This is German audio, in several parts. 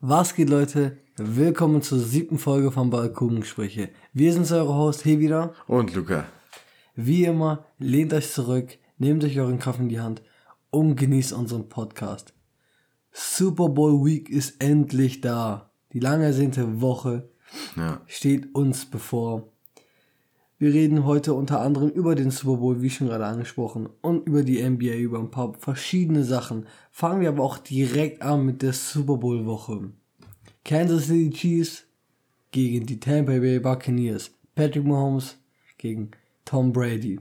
Was geht, Leute? Willkommen zur siebten Folge von Balkongespräche. Wir sind eure Host, hier wieder. Und Luca. Wie immer, lehnt euch zurück, nehmt euch euren Kaffee in die Hand und genießt unseren Podcast. Super Bowl Week ist endlich da. Die lang ersehnte Woche Ja. steht uns bevor. Wir reden heute unter anderem über den Super Bowl, wie schon gerade angesprochen, und über die NBA, über ein paar verschiedene Sachen. Fangen wir aber auch direkt an mit der Super Bowl Woche. Kansas City Chiefs gegen die Tampa Bay Buccaneers. Patrick Mahomes gegen Tom Brady.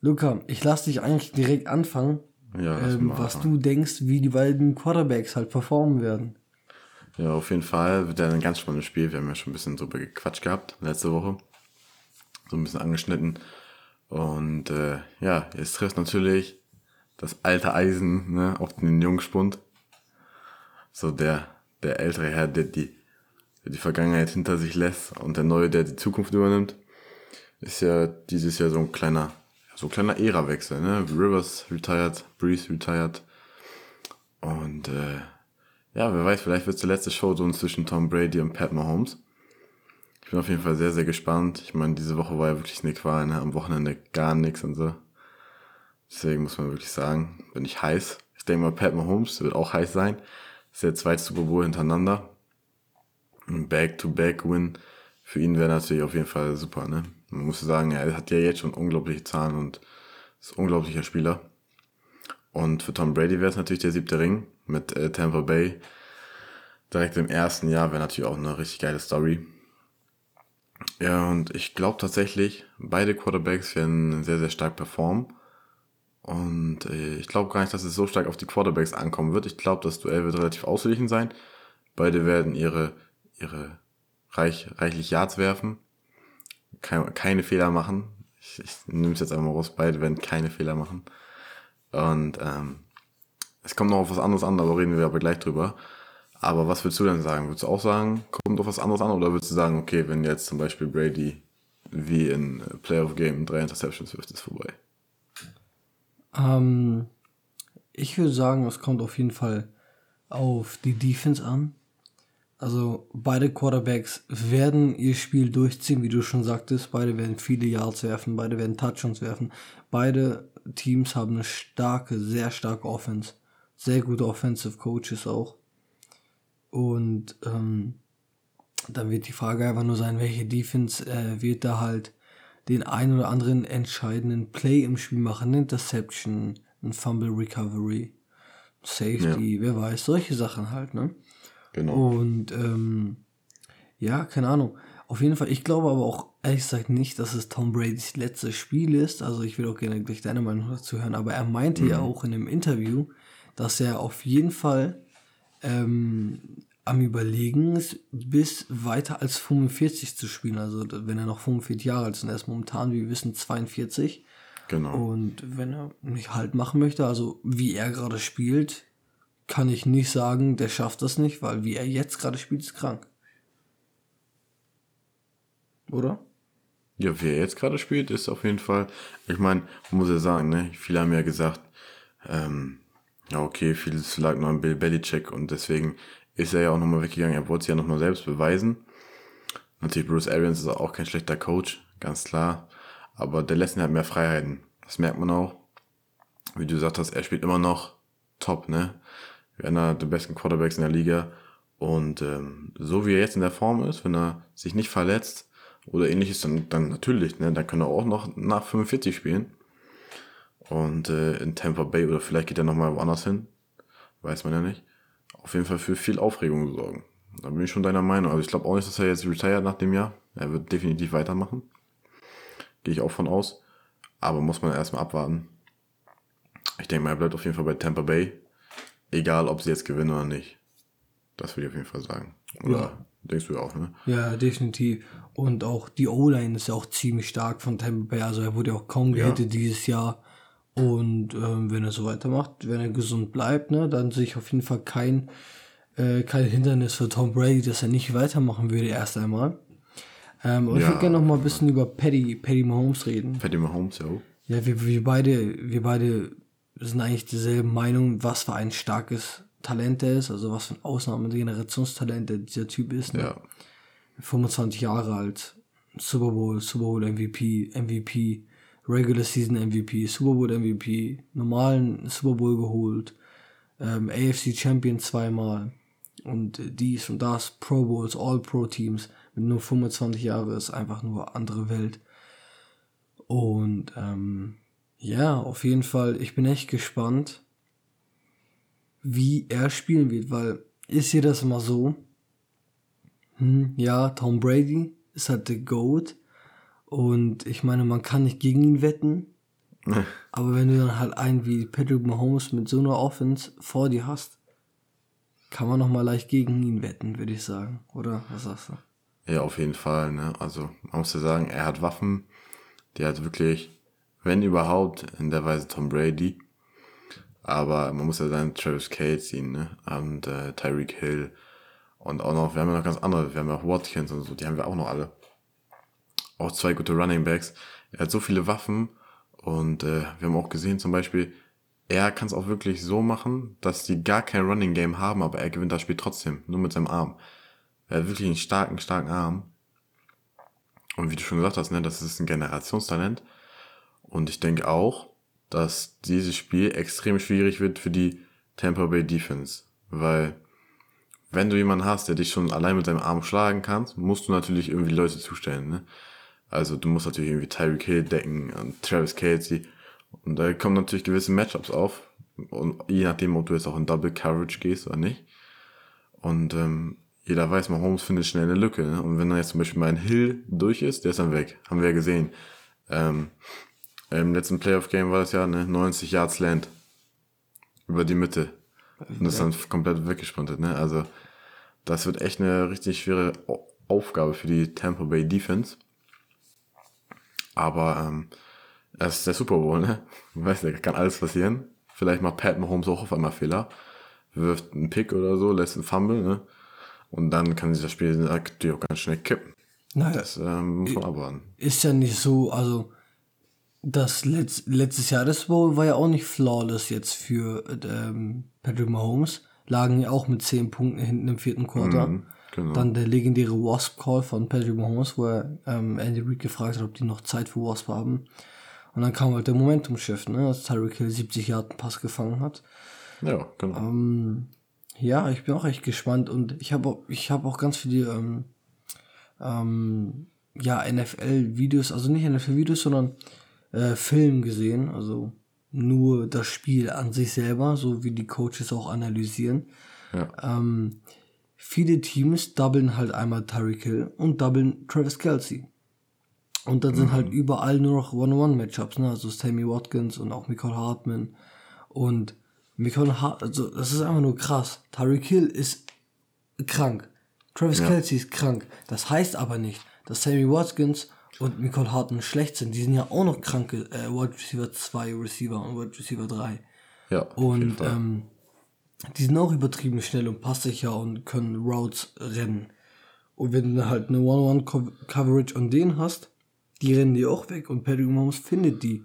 Luca, ich lasse dich eigentlich direkt anfangen, Ja, ähm, was du denkst, wie die beiden Quarterbacks halt performen werden. Ja, auf jeden Fall wird ja ein ganz spannendes Spiel. Wir haben ja schon ein bisschen drüber gequatscht gehabt letzte Woche. So ein bisschen angeschnitten. Und äh, ja, jetzt trifft natürlich das alte Eisen ne, auf den Jungspund. So der, der ältere Herr, der die, der die Vergangenheit hinter sich lässt und der neue, der die Zukunft übernimmt. Ist ja dieses Jahr so ein kleiner, so ein kleiner Ära-Wechsel. Ne? Rivers retired, Breeze retired. Und äh, ja, wer weiß, vielleicht wird es der letzte Showdown zwischen Tom Brady und Pat Mahomes. Ich bin auf jeden Fall sehr, sehr gespannt. Ich meine, diese Woche war ja wirklich eine Qual, ne? am Wochenende gar nichts und so. Deswegen muss man wirklich sagen, bin ich heiß. Ich denke mal, Pat Mahomes wird auch heiß sein. Das ist der zweite Super Bowl hintereinander. Ein Back-to-Back-Win für ihn wäre natürlich auf jeden Fall super. Ne? Man muss sagen, er hat ja jetzt schon unglaubliche Zahlen und ist ein unglaublicher Spieler. Und für Tom Brady wäre es natürlich der siebte Ring mit äh, Tampa Bay. Direkt im ersten Jahr wäre natürlich auch eine richtig geile Story. Ja, und ich glaube tatsächlich, beide Quarterbacks werden sehr, sehr stark performen. Und äh, ich glaube gar nicht, dass es so stark auf die Quarterbacks ankommen wird. Ich glaube, das Duell wird relativ ausgeglichen sein. Beide werden ihre, ihre reich, reichlich Yards werfen. Keine, keine Fehler machen. Ich, ich nehme es jetzt einmal raus. Beide werden keine Fehler machen. Und ähm, es kommt noch auf was anderes an, aber reden wir aber gleich drüber. Aber was würdest du denn sagen? Würdest du auch sagen, kommt auf was anderes an? Oder würdest du sagen, okay, wenn jetzt zum Beispiel Brady wie in Playoff Game drei Interceptions wirft, ist vorbei? Ähm, ich würde sagen, es kommt auf jeden Fall auf die Defense an. Also beide Quarterbacks werden ihr Spiel durchziehen, wie du schon sagtest. Beide werden viele Yards werfen, beide werden Touchdowns werfen. Beide Teams haben eine starke, sehr starke Offense. Sehr gute Offensive Coaches auch. Und ähm, dann wird die Frage einfach nur sein, welche Defense äh, wird da halt den ein oder anderen entscheidenden Play im Spiel machen. Eine Interception, ein Fumble Recovery, Safety, wer weiß, solche Sachen halt, ne? Genau. Und ähm, ja, keine Ahnung. Auf jeden Fall, ich glaube aber auch ehrlich gesagt nicht, dass es Tom Bradys letztes Spiel ist. Also ich will auch gerne gleich deine Meinung dazu hören, aber er meinte ja auch in einem Interview, dass er auf jeden Fall ähm, am Überlegen ist, bis weiter als 45 zu spielen. Also wenn er noch 45 Jahre alt ist und er ist momentan, wie wir wissen, 42. Genau. Und wenn er nicht halt machen möchte, also wie er gerade spielt, kann ich nicht sagen, der schafft das nicht, weil wie er jetzt gerade spielt, ist krank. Oder? Ja, wie er jetzt gerade spielt, ist auf jeden Fall, ich meine, man muss ja sagen, ne, viele haben ja gesagt, ähm, ja, okay, vieles lag noch an Bill Belichick und deswegen ist er ja auch nochmal weggegangen, er wollte es ja nochmal selbst beweisen. Natürlich, Bruce Arians ist auch kein schlechter Coach, ganz klar, aber der lässt ihn halt mehr Freiheiten. Das merkt man auch. Wie du gesagt hast, er spielt immer noch top, ne? Einer der besten Quarterbacks in der Liga. Und ähm, so wie er jetzt in der Form ist, wenn er sich nicht verletzt oder ähnliches, dann, dann natürlich, ne? Dann kann er auch noch nach 45 spielen. Und äh, in Tampa Bay oder vielleicht geht er nochmal woanders hin. Weiß man ja nicht. Auf jeden Fall für viel Aufregung sorgen. Da bin ich schon deiner Meinung. Also ich glaube auch nicht, dass er jetzt retired nach dem Jahr. Er wird definitiv weitermachen. Gehe ich auch von aus. Aber muss man erstmal abwarten. Ich denke mal, er bleibt auf jeden Fall bei Tampa Bay. Egal, ob sie jetzt gewinnen oder nicht. Das würde ich auf jeden Fall sagen. Oder Ja. denkst du ja auch, ne? Ja, definitiv. Und auch die O-Line ist ja auch ziemlich stark von Tampa Bay. Also er wurde ja auch kaum Ja. gehittet dieses Jahr. Und ähm, wenn er so weitermacht, wenn er gesund bleibt, ne, dann sehe ich auf jeden Fall kein, äh, kein Hindernis für Tom Brady, dass er nicht weitermachen würde erst einmal. Ähm, aber ich Ja. würde gerne noch mal ein bisschen über Patty, Patty Mahomes reden. Patty Mahomes, ja. Ja, wir, wir beide, wir beide sind eigentlich dieselbe Meinung, was für ein starkes Talent er ist, also was für ein Ausnahme-Generationstalent dieser Typ ist. Ne? Ja. 25 Jahre alt, Super Bowl, Super Bowl MVP, MVP, Regular Season MVP, Super Bowl MVP, normalen Super Bowl geholt, ähm, AFC Champion zweimal. Und dies und das, Pro Bowls, All Pro Teams mit nur 25 Jahren ist einfach nur andere Welt. Und ähm, ja, auf jeden Fall, ich bin echt gespannt, wie er spielen wird, weil ist hier das immer so, hm, ja, Tom Brady ist halt der GOAT und ich meine, man kann nicht gegen ihn wetten, aber wenn du dann halt einen wie Patrick Mahomes mit so einer Offense vor dir hast, kann man noch mal leicht gegen ihn wetten, würde ich sagen, oder? Was sagst du? Ja, auf jeden Fall, ne? Also, man muss ja sagen, er hat Waffen, die hat wirklich, wenn überhaupt, in der Weise Tom Brady. Aber man muss ja sagen, Travis Kelsey, ne? Und äh, Tyreek Hill. Und auch noch, wir haben ja noch ganz andere, wir haben ja auch Watkins und so, die haben wir auch noch alle. Auch zwei gute Running Backs. Er hat so viele Waffen und äh, wir haben auch gesehen, zum Beispiel, er kann es auch wirklich so machen, dass die gar kein Running Game haben, aber er gewinnt das Spiel trotzdem, nur mit seinem Arm. Er hat wirklich einen starken, starken Arm. Und wie du schon gesagt hast, ne, das ist ein Generationstalent. Und ich denke auch, dass dieses Spiel extrem schwierig wird für die Tampa Bay Defense. Weil, wenn du jemanden hast, der dich schon allein mit seinem Arm schlagen kann, musst du natürlich irgendwie Leute zustellen. Ne? Also du musst natürlich irgendwie Tyreek Hill decken und Travis Kelsey. Und da kommen natürlich gewisse Matchups auf. Und je nachdem, ob du jetzt auch in Double Coverage gehst oder nicht. Und ähm, jeder weiß, Mahomes findet schnell eine Lücke. Ne? Und wenn da jetzt zum Beispiel mal ein Hill durch ist, der ist dann weg. Haben wir ja gesehen. Ähm, Im letzten Playoff-Game war das ja eine 90 Yards Land. Über die Mitte. Und das ist dann komplett weggesprintet. Ne? Also das wird echt eine richtig schwere Aufgabe für die Tampa Bay Defense. Aber ähm, es ist der Super Bowl, ne? Weißt du, da kann alles passieren. Vielleicht macht Pat Mahomes auch auf einmal Fehler. Wirft einen Pick oder so, lässt einen Fumble, ne? Und dann kann sich das Spiel natürlich auch ganz schnell kippen. Naja, Das ähm, muss man abwarten. ist ja nicht so, also das Letz letztes Jahr das Bowl war ja auch nicht flawless jetzt für ähm, Patrick Mahomes. Lagen ja auch mit 10 Punkten hinten im vierten Quarter. Mhm, genau. Dann der legendäre Wasp-Call von Patrick Mahomes, wo er ähm, Andy Reid gefragt hat, ob die noch Zeit für Wasp haben. Und dann kam halt der Momentum-Shift, ne, als Tyreek Hill 70 Yard Pass gefangen hat. Ja, genau. Ähm, ja, ich bin auch echt gespannt und ich habe auch, ich habe auch ganz viele ähm, ähm, ja, NFL-Videos, also nicht NFL-Videos, sondern äh, Film gesehen, also nur das Spiel an sich selber, so wie die Coaches auch analysieren. ja. Ähm, viele Teams doublen halt einmal Tyreek Hill und doublen Travis Kelsey. Und dann sind halt überall nur noch One-on-One-Matchups, ne? Also Sammy Watkins und auch Michael Hartman. Und Michael Hart, also das ist einfach nur krass. Tyreek Hill ist krank. Travis Ja. Kelsey ist krank. Das heißt aber nicht, dass Sammy Watkins und Michael Hartman schlecht sind. Die sind ja auch noch kranke äh, Wide Receiver 2 Receiver und Wide Receiver 3. ja, Und ähm, die sind auch übertrieben schnell und passsicher und können Routes rennen. Und wenn du halt eine One-on-One-Coverage an denen hast, die rennen die auch weg und Patrick Mahomes findet die.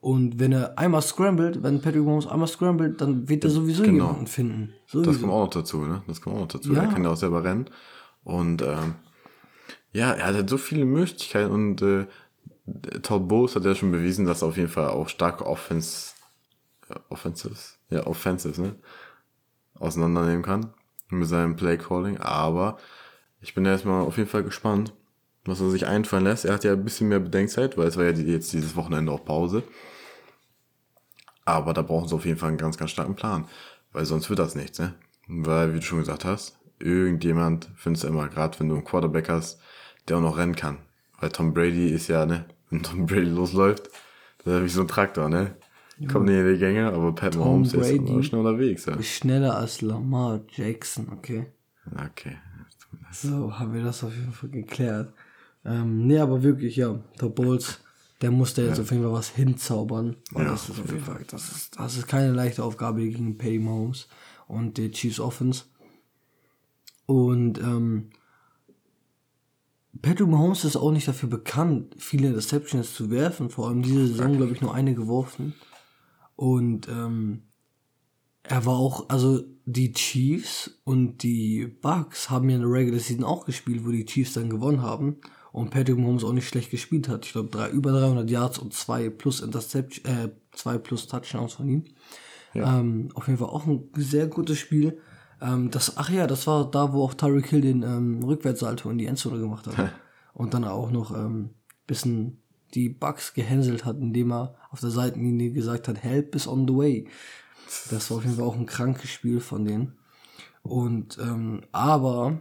Und wenn er einmal scrambled, wenn Patrick Mahomes einmal scrambled, dann wird er sowieso genau. jemanden finden. Das kommt Sowieso. auch noch dazu, ne? Das kommt auch noch dazu. Ja. Er kann ja auch selber rennen. Und ähm, ja, er hat halt so viele Möglichkeiten und äh, Todd Bowles hat ja schon bewiesen, dass er auf jeden Fall auch starke Offense, ja, Offensives, ja, Offensives, ne? Auseinandernehmen kann mit seinem Play Calling. Aber ich bin erstmal auf jeden Fall gespannt, was er sich einfallen lässt. Er hat ja ein bisschen mehr Bedenkzeit, weil es war ja jetzt dieses Wochenende auch Pause. Aber da brauchen sie auf jeden Fall einen ganz, ganz starken Plan. Weil sonst wird das nichts, ne? Weil, wie du schon gesagt hast, irgendjemand findest du immer, gerade wenn du einen Quarterback hast, der auch noch rennen kann. Weil Tom Brady ist ja, ne, wenn Tom Brady losläuft, das ist wie so ein Traktor, ne? Kommt nicht in die Gänge, aber Pat Mahomes der ist Brady immer schnell unterwegs, ja. Ist schneller als Lamar Jackson, okay? Okay. So, haben wir das auf jeden Fall geklärt. Ähm, nee, aber wirklich, ja, der Bulls, der muss da jetzt auf jeden Fall was hinzaubern. Ja, das ist auf jeden Fall, das ist, das ist keine leichte Aufgabe gegen Patty Mahomes und der Chiefs Offense. Und ähm, Patrick Mahomes ist auch nicht dafür bekannt, viele Interceptions zu werfen. Vor allem diese Saison, glaube ich, nur eine geworfen. Und ähm, er war auch, also die Chiefs und die Bucks haben ja in der Regular Season auch gespielt, wo die Chiefs dann gewonnen haben und Patrick Mahomes auch nicht schlecht gespielt hat. Ich glaube, drei, über 300 Yards und zwei plus Interception, äh, zwei plus Touchdowns von ihm. Ja. Ähm, auf jeden Fall auch ein sehr gutes Spiel. Ähm, das, ach ja, das war da, wo auch Tyreek Hill den ähm, Rückwärtssalto in die Endzone gemacht hat. und dann auch noch ähm, bisschen die Bugs gehänselt hat, indem er auf der Seitenlinie gesagt hat, Help is on the way. Das war auf jeden Fall auch ein krankes Spiel von denen. Und ähm, aber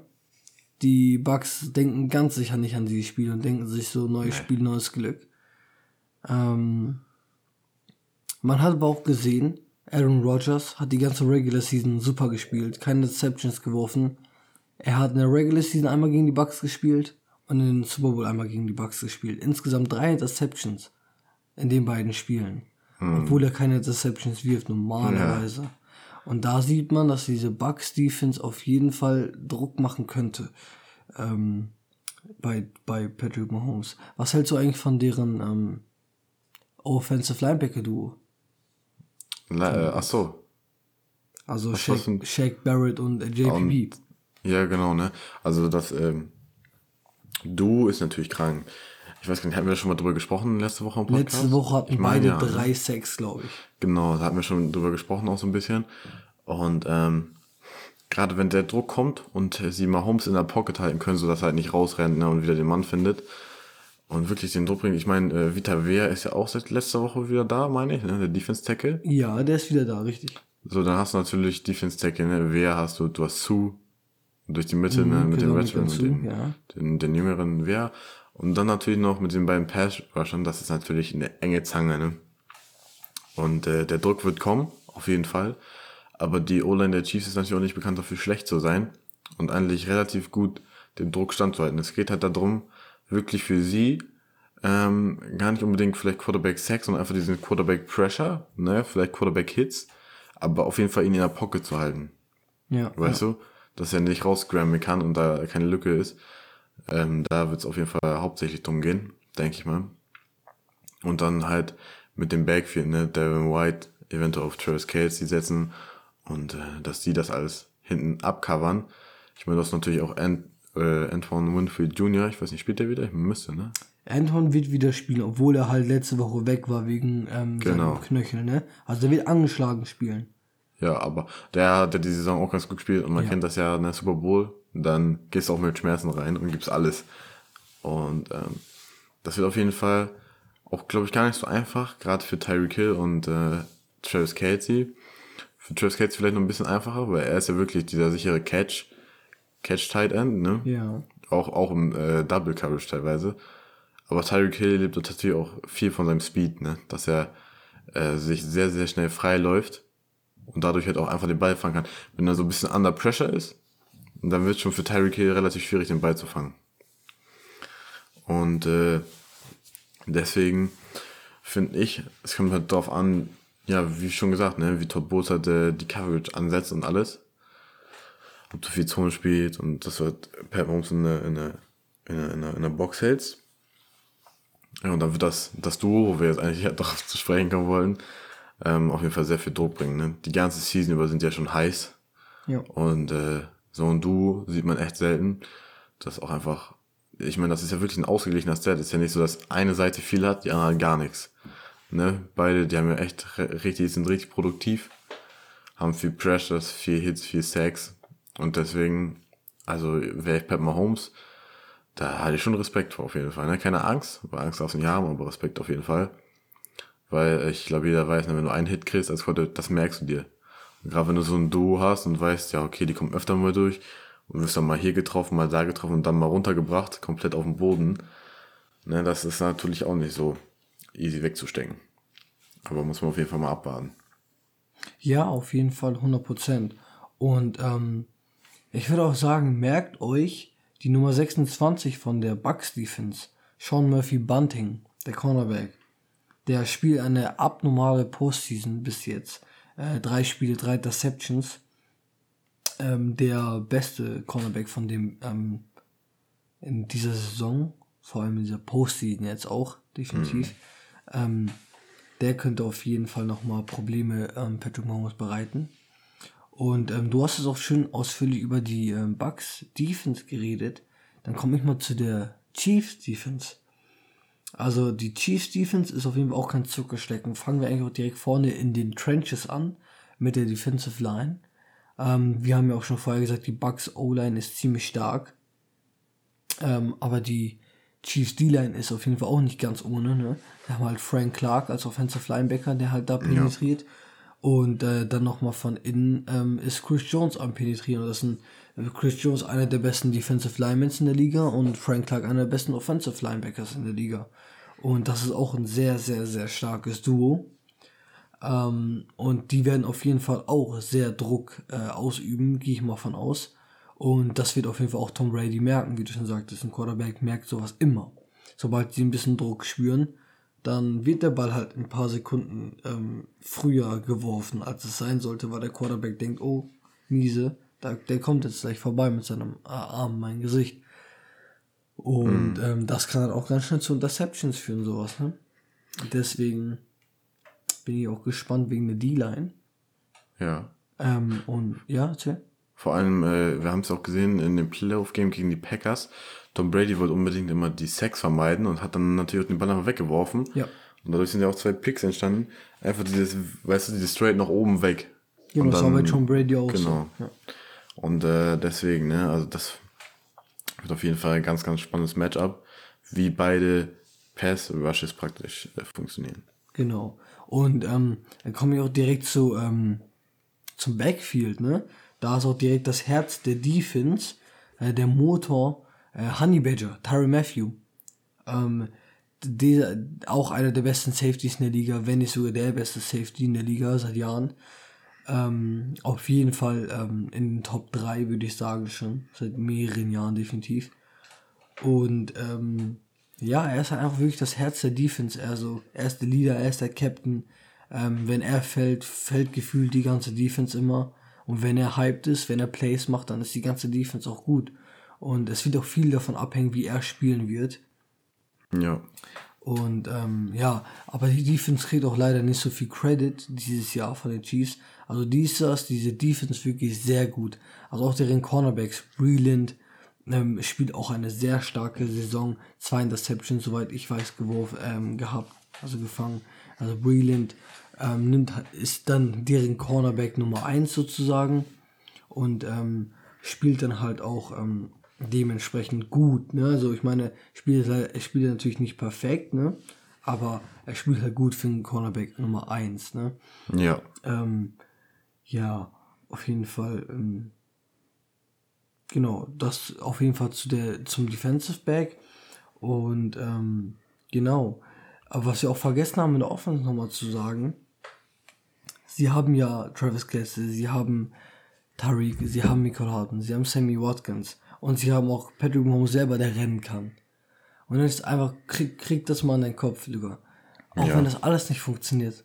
die Bugs denken ganz sicher nicht an dieses Spiel und denken sich so neues Spiel, neues Glück. Ähm, man hat aber auch gesehen, Aaron Rodgers hat die ganze Regular Season super gespielt, keine Deceptions geworfen. Er hat in der Regular Season einmal gegen die Bucks gespielt und in den Super Bowl einmal gegen die Bucks gespielt. Insgesamt drei Interceptions in den beiden Spielen. Hm. Obwohl er keine Interceptions wirft, normalerweise. Ja. Und da sieht man, dass diese Bucks Defense auf jeden Fall Druck machen könnte. Ähm, bei, bei Patrick Mahomes. Was hältst du eigentlich von deren ähm, Offensive Linebacker Duo? äh, ach so. Also Shaq, Shaq Barrett und JPP. Und, ja, genau, ne? Also das ähm, Du ist natürlich krank. Ich weiß gar nicht, hatten wir schon mal drüber gesprochen letzte Woche im Podcast? Letzte Woche hatten ich meine, beide ja, drei ne? Sex, glaube ich. Genau, da hatten wir schon drüber gesprochen auch so ein bisschen. Und ähm, gerade wenn der Druck kommt und sie mal Holmes in der Pocket halten können, sodass er halt nicht rausrennt ne, und wieder den Mann findet und wirklich den Druck bringt. Ich meine, äh, Vita Wehr ist ja auch seit letzter Woche wieder da, meine ich, ne, der Defense Tackle. Ja, der ist wieder da, richtig. So, dann hast du natürlich Defense Tackle, ne, Wehr hast du, du hast Sue, durch die Mitte, ne, mhm, mit genau, dem Veteran und den, ja. den, den jüngeren Wehr. Und dann natürlich noch mit den beiden Pass-Rushern, das ist natürlich eine enge Zange, ne? Und äh, der Druck wird kommen, auf jeden Fall. Aber die O-Line der Chiefs ist natürlich auch nicht bekannt dafür, schlecht zu sein und eigentlich relativ gut dem Druck standzuhalten. Es geht halt darum, wirklich für sie ähm, gar nicht unbedingt vielleicht Quarterback Sex, sondern einfach diesen Quarterback Pressure, ne, vielleicht Quarterback Hits, aber auf jeden Fall ihn in der Pocket zu halten. Ja. Weißt ja. du? Dass er nicht rausgrammen kann und da keine Lücke ist. Ähm, da wird es auf jeden Fall hauptsächlich drum gehen, denke ich mal. Und dann halt mit dem Backfield, ne, Devin White, eventuell auf Travis Kelsey setzen und äh, dass die das alles hinten abcovern. Ich meine, du hast natürlich auch Ant, äh, Antoine Winfield Jr., ich weiß nicht, spielt der wieder? Ich müsste, ne? Anton wird wieder spielen, obwohl er halt letzte Woche weg war wegen ähm, genau. seinem Knöchel, ne? Also der wird angeschlagen spielen. Ja, aber der hat ja die Saison auch ganz gut gespielt und man ja. kennt das ja in der Super Bowl. Dann gehst du auch mit Schmerzen rein und gibst alles. Und ähm, das wird auf jeden Fall auch, glaube ich, gar nicht so einfach, gerade für Tyreek Hill und äh, Travis Kelsey. Für Travis Kelsey vielleicht noch ein bisschen einfacher, weil er ist ja wirklich dieser sichere Catch, Catch Tight End, ne? Ja. Auch, auch im äh, Double Coverage teilweise. Aber Tyreek Hill lebt natürlich auch viel von seinem Speed, ne? Dass er äh, sich sehr, sehr schnell frei läuft und dadurch halt auch einfach den Ball fangen kann. Wenn er so ein bisschen under pressure ist, dann wird es schon für Tyreek Hill relativ schwierig, den Ball zu fangen. Und äh, deswegen finde ich, es kommt halt darauf an, ja, wie schon gesagt, ne, wie Todd Bowles halt äh, die Coverage ansetzt und alles. Ob du viel Zone spielst und das wird Pat Mahomes in eine, in in in eine Box hältst. Ja, und dann wird das, das Duo, wo wir jetzt eigentlich darauf zu sprechen kommen wollen, ähm, auf jeden Fall sehr viel Druck bringen. Ne? Die ganze Season über sind ja schon heiß. Ja. Und äh, so ein Duo sieht man echt selten. Das ist auch einfach, ich meine, das ist ja wirklich ein ausgeglichener Stat. ist ja nicht so, dass eine Seite viel hat, die andere gar nichts. Ne? Beide, die haben ja echt richtig, sind richtig produktiv, haben viel Pressures, viel Hits, viel Sacks. Und deswegen, also wäre ich Pat Mahomes, da hatte ich schon Respekt vor auf jeden Fall. Ne? Keine Angst, weil Angst darfst du nicht haben, aber Respekt auf jeden Fall. Weil ich glaube, jeder weiß, wenn du einen Hit kriegst als Quarterback, das merkst du dir. Gerade wenn du so ein Duo hast und weißt, ja, okay, die kommen öfter mal durch und wirst dann mal hier getroffen, mal da getroffen und dann mal runtergebracht, komplett auf den Boden. Ne, das ist natürlich auch nicht so easy wegzustecken. Aber muss man auf jeden Fall mal abwarten. Ja, auf jeden Fall 100%. Und ähm, ich würde auch sagen, merkt euch die Nummer 26 von der Bucks Defense, Sean Murphy Bunting, der Cornerback. Der spielt eine abnormale Postseason bis jetzt. Äh, drei Spiele, drei Interceptions. Ähm, der beste Cornerback von dem ähm, in dieser Saison, vor allem in dieser Postseason jetzt auch, definitiv. Mhm. Ähm, der könnte auf jeden Fall nochmal Probleme ähm, Patrick Mahomes bereiten. Und ähm, du hast es auch schön ausführlich über die ähm, Bucks Defense geredet. Dann komme ich mal zu der Chiefs Defense. Also die Chiefs Defense ist auf jeden Fall auch kein Zuckerstecken. Fangen wir eigentlich auch direkt vorne in den Trenches an mit der Defensive Line. Ähm, wir haben ja auch schon vorher gesagt, die Bucks O-Line ist ziemlich stark. Ähm, aber die Chiefs D-Line ist auf jeden Fall auch nicht ganz ohne. Ne? Wir haben halt Frank Clark als Offensive Linebacker, der halt da penetriert. Ja. Und äh, dann nochmal von innen ähm, ist Chris Jones am Penetrieren. Das sind äh, Chris Jones einer der besten Defensive Linemen in der Liga und Frank Clark einer der besten Offensive Linebackers in der Liga. Und das ist auch ein sehr, sehr, sehr starkes Duo. Ähm, und die werden auf jeden Fall auch sehr Druck äh, ausüben, gehe ich mal von aus. Und das wird auf jeden Fall auch Tom Brady merken, wie du schon sagtest. Ein Quarterback merkt sowas immer. Sobald sie ein bisschen Druck spüren, dann wird der Ball halt ein paar Sekunden ähm, früher geworfen, als es sein sollte, weil der Quarterback denkt, oh, miese, da, der kommt jetzt gleich vorbei mit seinem äh, Arm, mein Gesicht. Und mhm. ähm, das kann halt auch ganz schnell zu Interceptions führen, sowas. Ne? Deswegen bin ich auch gespannt wegen der D-Line. Ja. Ähm, und ja, erzähl. Vor allem, äh, wir haben es auch gesehen in dem Playoff-Game gegen die Packers. Tom Brady wollte unbedingt immer die Sacks vermeiden und hat dann natürlich den Ball einfach weggeworfen. Ja. Und dadurch sind ja auch zwei Picks entstanden. Einfach dieses, weißt du, dieses Straight nach oben weg. Ja, und das dann, war bei Tom Brady auch genau. so. Ja. Und äh, deswegen, ne, also das wird auf jeden Fall ein ganz, ganz spannendes Matchup, wie beide Pass-Rushes praktisch äh, funktionieren. Genau. Und ähm, dann komme ich auch direkt zu, ähm, zum Backfield, ne? Da ist auch direkt das Herz der Defense, äh, der Motor, äh, Honey Badger, Tyron Matthew. Ähm, dieser, auch einer der besten Safeties in der Liga, wenn nicht sogar der beste Safety in der Liga seit Jahren. Ähm, auf jeden Fall ähm, in den Top 3 würde ich sagen schon, seit mehreren Jahren definitiv. Und ähm, ja, er ist halt einfach wirklich das Herz der Defense. Also, er ist der Leader, er ist der Captain. Ähm, wenn er fällt, fällt gefühlt die ganze Defense immer. Und wenn er hyped ist, wenn er Plays macht, dann ist die ganze Defense auch gut. Und es wird auch viel davon abhängen, wie er spielen wird. Ja. Und ähm, ja, aber die Defense kriegt auch leider nicht so viel Credit dieses Jahr von den Chiefs. Also dies ist diese Defense wirklich sehr gut. Also auch deren Cornerbacks, Breland, ähm, spielt auch eine sehr starke Saison. Zwei Interceptions, soweit ich weiß, geworfen, ähm, gehabt, also gefangen. Also Breland ähm, nimmt, ist dann deren Cornerback Nummer 1 sozusagen und ähm, spielt dann halt auch ähm, dementsprechend gut. Ne? Also ich meine, spielt, er spielt natürlich nicht perfekt, ne? aber er spielt halt gut für den Cornerback Nummer 1. Ne? Ja. Ähm, ja, auf jeden Fall. Ähm, Genau, das auf jeden Fall zu der, zum Defensive Back. Und ähm, genau. Aber was wir auch vergessen haben in der Offense nochmal zu sagen, sie haben ja Travis Kelsey, sie haben Tariq, sie haben Michael Harden, sie haben Sammy Watkins und sie haben auch Patrick Mahomes selber, der rennen kann. Und dann ist einfach, krieg, krieg das mal in deinen Kopf, Luca. Auch ja. wenn das alles nicht funktioniert.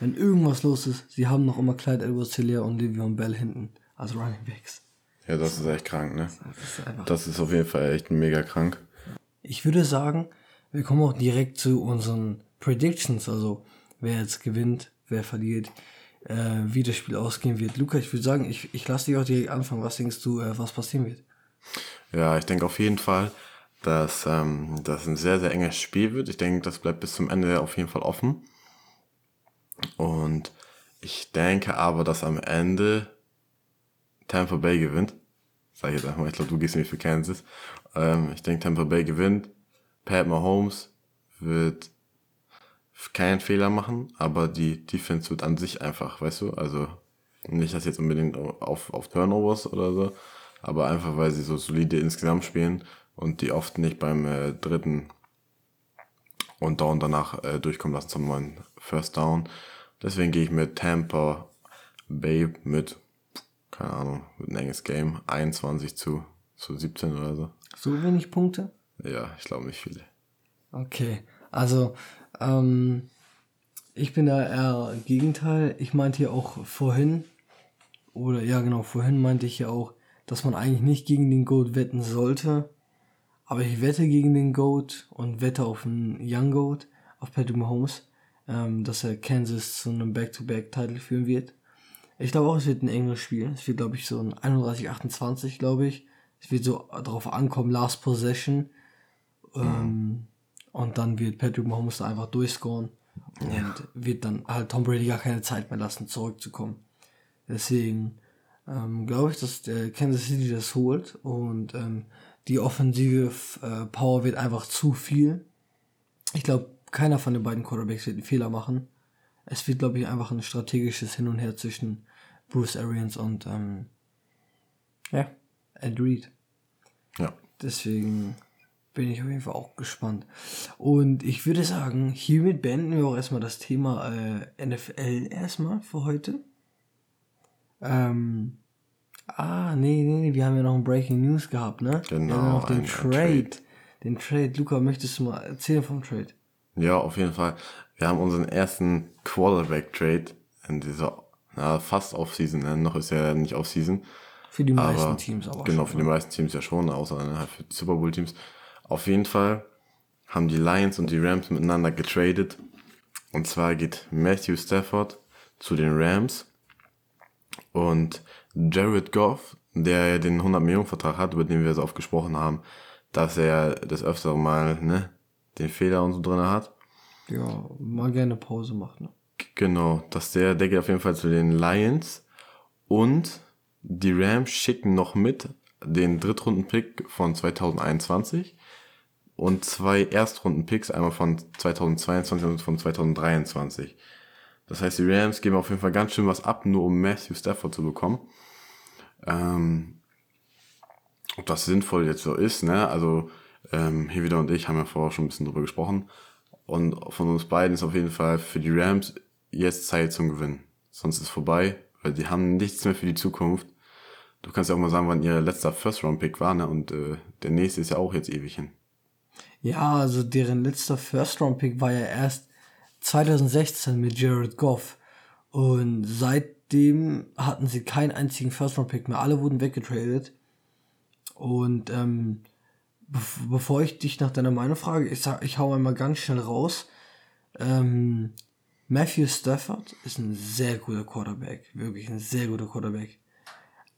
Wenn irgendwas los ist, sie haben noch immer Clyde Edwards Hilaire und Le'Veon Bell hinten als Running Backs. Ja, das ist echt krank, ne? Das ist, das ist auf jeden Fall echt mega krank. Ich würde sagen, wir kommen auch direkt zu unseren Predictions, also wer jetzt gewinnt, wer verliert, äh, wie das Spiel ausgehen wird. Luca, ich würde sagen, ich, ich lasse dich auch direkt anfangen. Was denkst du, äh, was passieren wird? Ja, ich denke auf jeden Fall, dass ähm, das ein sehr, sehr enges Spiel wird. Ich denke, das bleibt bis zum Ende auf jeden Fall offen. Und ich denke aber, dass am Ende Tampa Bay gewinnt. Sag ich jetzt einfach mal, ich glaube, du gehst nämlich für Kansas. Ähm, ich denke, Tampa Bay gewinnt. Pat Mahomes wird keinen Fehler machen, aber die Defense wird an sich einfach, weißt du, also nicht das jetzt unbedingt auf, auf Turnovers oder so, aber einfach, weil sie so solide insgesamt spielen und die oft nicht beim äh, dritten und Down danach äh, durchkommen lassen zum neuen First Down. Deswegen gehe ich mit Tampa Bay mit keine Ahnung, wird ein enges Game. 21 zu, zu 17 oder so. So wenig Punkte? Ja, ich glaube nicht viele. Okay, also ähm, ich bin da eher Gegenteil. Ich meinte ja auch vorhin, oder ja genau, vorhin meinte ich ja auch, dass man eigentlich nicht gegen den Goat wetten sollte. Aber ich wette gegen den Goat und wette auf einen Young Goat, auf Patrick Mahomes, ähm, dass er Kansas zu einem Back-to-Back-Title führen wird. Ich glaube auch, es wird ein enges Spiel. Es wird, glaube ich, so ein 31-28, glaube ich. Es wird so darauf ankommen, Last Possession. Ähm, und dann wird Patrick Mahomes da einfach durchscoren. Und wird dann halt Tom Brady gar keine Zeit mehr lassen, zurückzukommen. Deswegen ähm, glaube ich, dass der Kansas City das holt. Und ähm, die offensive äh, Power wird einfach zu viel. Ich glaube, keiner von den beiden Quarterbacks wird einen Fehler machen. Es wird, glaube ich, einfach ein strategisches Hin und Her zwischen Bruce Arians und ähm, ja, Ed Reed. Ja. Deswegen bin ich auf jeden Fall auch gespannt. Und ich würde sagen, hiermit beenden wir auch erstmal das Thema äh, NFL erstmal für heute. Ähm, ah, nee, nee, nee, wir haben ja noch ein Breaking News gehabt, ne? Genau, Wir haben ja noch den ein- ein Trade. Trade. Den Trade. Luca, möchtest du mal erzählen vom Trade? Ja, auf jeden Fall. Wir haben unseren ersten Quarterback-Trade in dieser na, fast Off-Season. Ne? Noch ist ja nicht Off-Season. Für die meisten Aber Teams aber Genau, schon, für die meisten Teams ja schon, außer ne, halt für die Super Bowl-Teams. Auf jeden Fall haben die Lions und die Rams miteinander getradet. Und zwar geht Matthew Stafford zu den Rams und Jared Goff, der ja den 100 Millionen Vertrag hat, über den wir so oft gesprochen haben, dass er das öfter mal ne, den Fehler und so drin hat. Ja, mal gerne Pause macht, ne? Genau, dass der, der geht auf jeden Fall zu den Lions und die Rams schicken noch mit den Drittrunden-Pick von 2021 und zwei Erstrunden-Picks, einmal von 2022 und von 2023. Das heißt, die Rams geben auf jeden Fall ganz schön was ab, nur um Matthew Stafford zu bekommen. Ähm, ob das sinnvoll jetzt so ist, ne? Also, ähm, hier wieder und ich haben ja vorher schon ein bisschen drüber gesprochen. Und von uns beiden ist auf jeden Fall für die Rams jetzt Zeit zum Gewinnen. Sonst ist vorbei, weil die haben nichts mehr für die Zukunft. Du kannst ja auch mal sagen, wann ihr letzter First-Round-Pick war, ne? Und äh, der nächste ist ja auch jetzt ewig hin. Ja, also deren letzter First-Round-Pick war ja erst 2016 mit Jared Goff. Und seitdem hatten sie keinen einzigen First-Round-Pick mehr. Alle wurden weggetradet. Und ähm, bev bevor ich dich nach deiner Meinung frage, ich sag, ich hau einmal ganz schnell raus. Ähm, Matthew Stafford ist ein sehr guter Quarterback. Wirklich ein sehr guter Quarterback.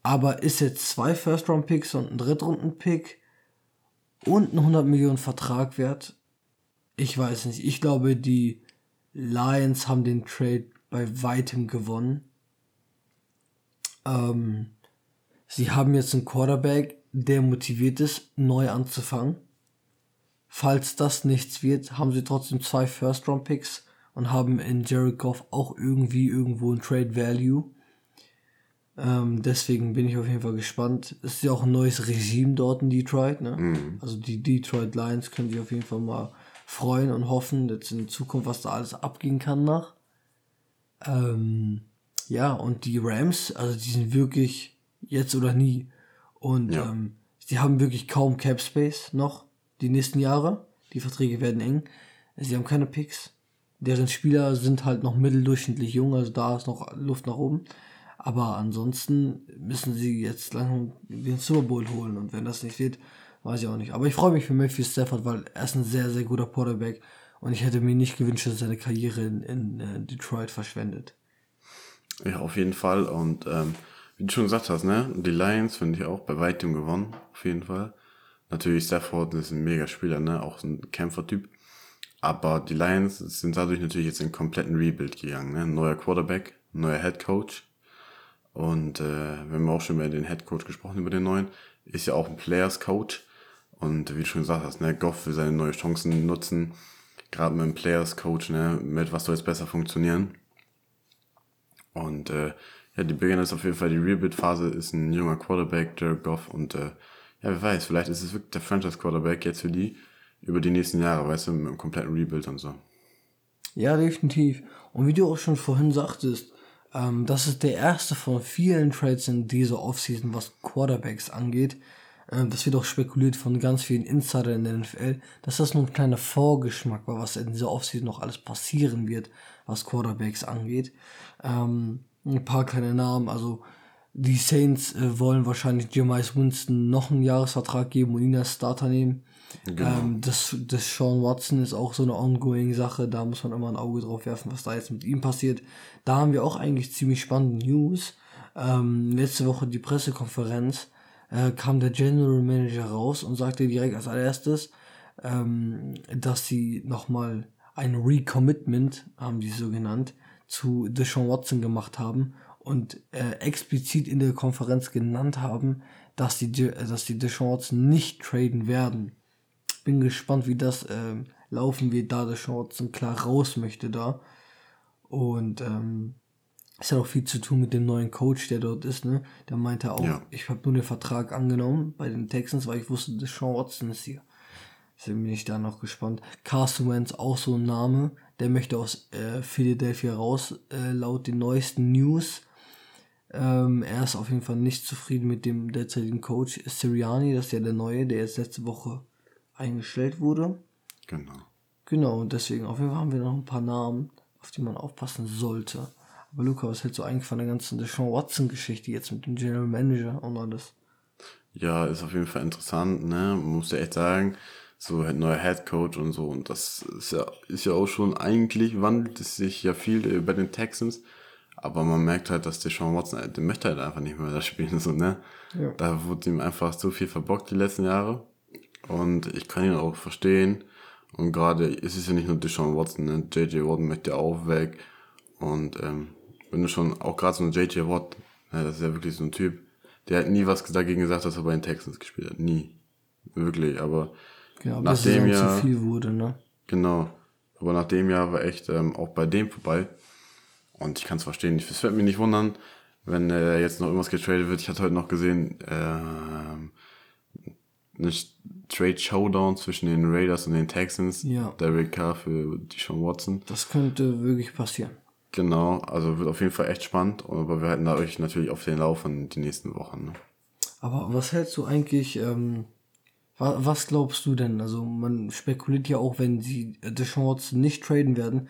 Aber ist jetzt zwei First-Round-Picks und ein Drittrunden-Pick und ein 100 Millionen Vertrag wert? Ich weiß nicht. Ich glaube, die Lions haben den Trade bei weitem gewonnen. Ähm, sie haben jetzt einen Quarterback, der motiviert ist, neu anzufangen. Falls das nichts wird, haben sie trotzdem zwei First-Round-Picks und haben in Jared Goff auch irgendwie irgendwo ein Trade-Value. Ähm, deswegen bin ich auf jeden Fall gespannt. Es ist ja auch ein neues Regime dort in Detroit. Ne? Also die Detroit Lions können sich auf jeden Fall mal freuen und hoffen, jetzt in Zukunft, was da alles abgehen kann nach. Ähm, ja, und die Rams, also die sind wirklich jetzt oder nie. Und Ja. ähm, die haben wirklich kaum Cap Space noch die nächsten Jahre. Die Verträge werden eng. Sie haben keine Picks. Deren Spieler sind halt noch mitteldurchschnittlich jung, also da ist noch Luft nach oben. Aber ansonsten müssen sie jetzt langsam den Super Bowl holen. Und wenn das nicht wird, weiß ich auch nicht. Aber ich freue mich für Matthew Stafford, weil er ist ein sehr, sehr guter Quarterback. Und ich hätte mir nicht gewünscht, dass er seine Karriere in, in äh, Detroit verschwendet. Ja, auf jeden Fall. Und ähm, wie du schon gesagt hast, ne, die Lions finde ich auch bei weitem gewonnen, auf jeden Fall. Natürlich, Stafford ist ein mega Spieler, ne, auch ein Kämpfertyp. Aber die Lions sind dadurch natürlich jetzt in einen kompletten Rebuild gegangen, ne, neuer Quarterback, neuer Head Coach. Und äh, wir haben auch schon über den Head Coach gesprochen, über den neuen, ist ja auch ein Players Coach. Und wie du schon gesagt hast, ne, Goff will seine neue Chancen nutzen, gerade mit dem Players Coach, ne, mit was soll jetzt besser funktionieren. Und äh, ja, die beginnen jetzt auf jeden Fall die Rebuild-Phase, ist ein junger Quarterback, Jared Goff. Und äh, ja, wer weiß, vielleicht ist es wirklich der Franchise-Quarterback jetzt für die über die nächsten Jahre, weißt du, mit einem kompletten Rebuild und so. Ja, definitiv. Und wie du auch schon vorhin sagtest, ähm, das ist der erste von vielen Trades in dieser Offseason, was Quarterbacks angeht. Ähm, das wird auch spekuliert von ganz vielen Insidern in der NFL, dass das nur ein kleiner Vorgeschmack war, was in dieser Offseason noch alles passieren wird, was Quarterbacks angeht. Ähm, ein paar kleine Namen, also Die Saints äh, wollen wahrscheinlich Jameis Winston noch einen Jahresvertrag geben und ihn als Starter nehmen. Ähm, das, das Sean Watson ist auch so eine ongoing Sache. Da muss man immer ein Auge drauf werfen, was da jetzt mit ihm passiert. Da haben wir auch eigentlich ziemlich spannende News. Ähm, letzte Woche die Pressekonferenz äh, kam der General Manager raus und sagte direkt als allererstes, ähm, dass sie nochmal ein Recommitment, haben die so genannt, zu Deshaun Watson gemacht haben und äh, explizit in der Konferenz genannt haben, dass die, äh, dass die Deshaun Watson nicht traden werden. Bin gespannt, wie das äh, laufen wird, da Deshaun Watson klar raus möchte da. Und ähm, es hat auch viel zu tun mit dem neuen Coach, der dort ist, ne? Der meinte auch, Ja. ich habe nur den Vertrag angenommen bei den Texans, weil ich wusste, Deshaun Watson ist hier. Deswegen bin ich da noch gespannt. Carson Wentz auch so ein Name. Der möchte aus äh, Philadelphia raus, äh, laut den neuesten News. Ähm, er ist auf jeden Fall nicht zufrieden mit dem derzeitigen Coach Sirianni. Das ist ja der neue, der jetzt letzte Woche eingestellt wurde. Genau. Genau, und deswegen auf jeden Fall haben wir noch ein paar Namen, auf die man aufpassen sollte. Aber Luca, was hältst du eigentlich von der ganzen Deshaun Watson-Geschichte jetzt mit dem General Manager und alles? Ja, ist auf jeden Fall interessant, ne? Man muss ja echt sagen, so ein neuer Head Coach und so. Und das ist ja, ist ja auch schon, eigentlich wandelt es sich ja viel äh, bei den Texans. Aber man merkt halt, dass der Sean Watson, äh, der möchte halt einfach nicht mehr da spielen, so, ne? Ja. Da wurde ihm einfach so viel verbockt die letzten Jahre. Und ich kann ihn auch verstehen. Und gerade ist es ja nicht nur Deshaun Watson, ne? JJ Watt möchte auch weg. Und ähm, wenn du schon, auch gerade so ein JJ Watt, ne, das ist ja wirklich so ein Typ, der hat nie was dagegen gesagt, dass er bei den Texans gespielt hat. Nie. Wirklich, aber Genau, Nach dem Jahr- zu viel wurde, ne? genau. Aber nach dem Jahr war echt ähm, auch bei dem vorbei. Und ich kann es verstehen. Es wird mich nicht wundern, wenn äh, jetzt noch irgendwas getradet wird. Ich hatte heute noch gesehen, ähm, eine Trade Showdown zwischen den Raiders und den Texans. Ja. Derek Carr für Deshaun Watson. Das könnte wirklich passieren. Genau, also wird auf jeden Fall echt spannend. Aber wir halten da euch natürlich auf den Laufen die nächsten Wochen. Ne? Aber was hältst du eigentlich, ähm, wa was glaubst du denn? Also man spekuliert ja auch, wenn sie äh, Deshaun Watson nicht traden werden,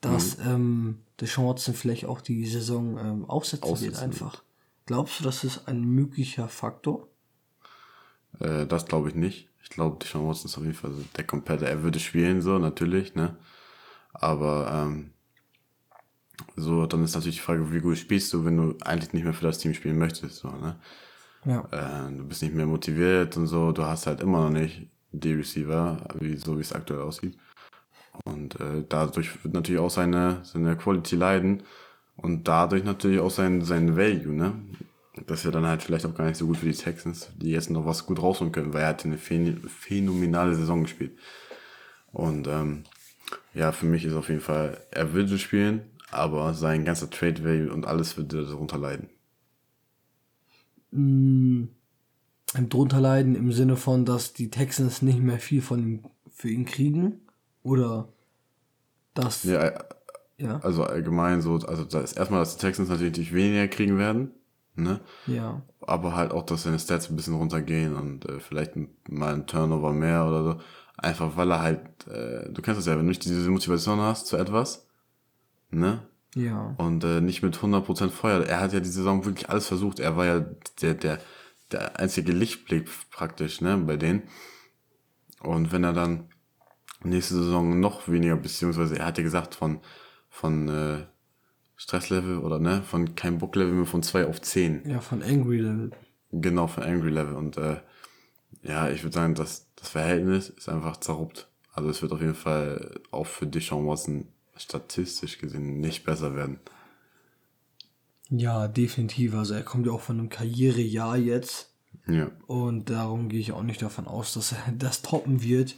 dass ähm, Deshaun Watson vielleicht auch die Saison ähm, aussetzen, wird Aussetzen einfach. Glaubst du, das ist ein möglicher Faktor? Äh, das glaube ich nicht. Ich glaube, Watson ist auf jeden Fall der komplette. Er würde spielen, so natürlich, ne? Aber ähm, so, dann ist natürlich die Frage, wie gut spielst du, wenn du eigentlich nicht mehr für das Team spielen möchtest, so, ne? Ja. Äh, du bist nicht mehr motiviert und so, du hast halt immer noch nicht die Receiver, wie, so wie es aktuell aussieht. Und äh, dadurch wird natürlich auch seine, seine Quality leiden und dadurch natürlich auch sein, sein Value, ne? Das wäre dann halt vielleicht auch gar nicht so gut für die Texans, die jetzt noch was gut rausholen können, weil er hat eine phän- phänomenale Saison gespielt. Und ähm, ja, für mich ist auf jeden Fall, er würde spielen, aber sein ganzer Trade Value und alles würde darunter leiden. Mm, drunter leiden im Sinne von, dass die Texans nicht mehr viel von ihm, für ihn kriegen? Oder dass. Ja, äh, Ja. also allgemein so, also da ist erstmal, dass die Texans natürlich weniger kriegen werden, ne? ja. Aber halt auch, dass seine Stats ein bisschen runtergehen und äh, vielleicht mal ein Turnover mehr oder so. Einfach weil er halt, äh, du kennst das ja, wenn du nicht diese Motivation hast zu etwas, ne? Ja. Und äh, nicht mit 100% Feuer. Er hat ja die Saison wirklich alles versucht. Er war ja der, der, der einzige Lichtblick praktisch, ne, bei denen. Und wenn er dann nächste Saison noch weniger, beziehungsweise er hat ja gesagt, von, von äh, Stresslevel oder ne, von kein Bock-Level von 2 auf 10. Ja, von Angry Level. Genau, von Angry Level. Und äh, ja, ich würde sagen, dass das Verhältnis ist einfach zerruppt. Also es wird auf jeden Fall auch für Deshaun Watson statistisch gesehen nicht besser werden. Ja, definitiv. Also er kommt ja auch von einem Karrierejahr jetzt. Ja. Und darum gehe ich auch nicht davon aus, dass er das toppen wird.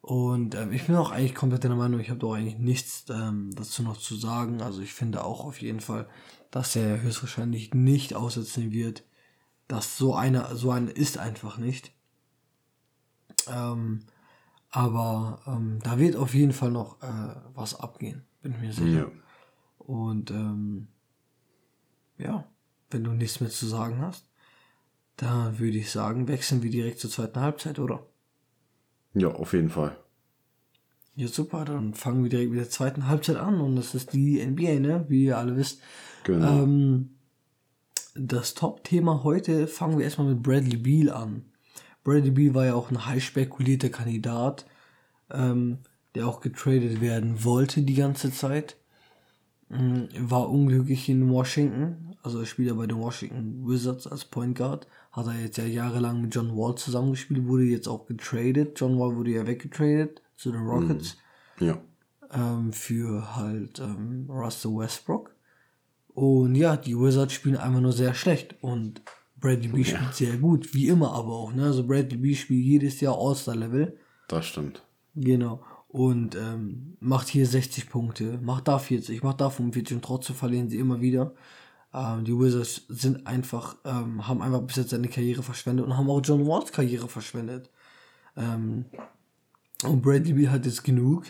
Und ähm, ich bin auch eigentlich komplett der Meinung, ich habe doch eigentlich nichts ähm, dazu noch zu sagen. Also ich finde auch auf jeden Fall, dass er höchstwahrscheinlich nicht aussetzen wird. Dass so einer, so einer ist einfach nicht. Ähm, aber ähm, da wird auf jeden Fall noch äh, was abgehen, bin ich mir sicher. Ja. Und ähm, ja, wenn du nichts mehr zu sagen hast, dann würde ich sagen, wechseln wir direkt zur zweiten Halbzeit, oder? Ja, auf jeden Fall. Ja, super, dann fangen wir direkt mit der zweiten Halbzeit an und das ist die NBA, ne? Wie ihr alle wisst. Genau. Ähm, das Top-Thema heute fangen wir erstmal mit Bradley Beal an. Bradley Beal war ja auch ein heiß spekulierter Kandidat, ähm, der auch getradet werden wollte die ganze Zeit. Ähm, war unglücklich in Washington, also er spielt ja bei den Washington Wizards als Point Guard. Hat er jetzt ja jahrelang mit John Wall zusammengespielt, wurde jetzt auch getradet. John Wall wurde ja weggetradet zu den Rockets. Ja. Ähm, für halt ähm, Russell Westbrook. Und ja, die Wizards spielen einfach nur sehr schlecht. Und Bradley Beal Ja. spielt sehr gut, wie immer aber auch. Ne? Also Bradley Beal spielt jedes Jahr All-Star-Level. Das stimmt. Genau. Und ähm, macht hier 60 Punkte, macht da 40, macht da 45 und trotzdem verlieren sie immer wieder. Ähm, die Wizards sind einfach, ähm, haben einfach bis jetzt seine Karriere verschwendet und haben auch John Walls Karriere verschwendet. Ähm, und Bradley Beal hat jetzt genug.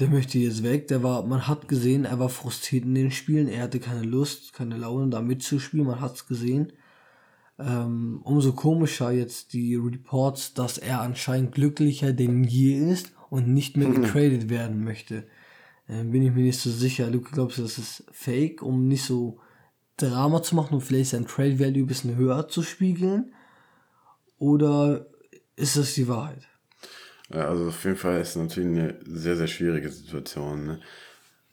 Der möchte jetzt weg. Der war, man hat gesehen, er war frustriert in den Spielen. Er hatte keine Lust, keine Laune, da mitzuspielen. Man hat's gesehen. Ähm, umso komischer jetzt die Reports, dass er anscheinend glücklicher denn je ist und nicht mehr getradet werden möchte. Ähm, bin ich mir nicht so sicher. Du glaubst, das ist fake, um nicht so Drama zu machen und vielleicht sein Trade Value ein bisschen höher zu spiegeln? Oder ist das die Wahrheit? Ja, also auf jeden Fall ist es natürlich eine sehr, sehr schwierige Situation. Ne?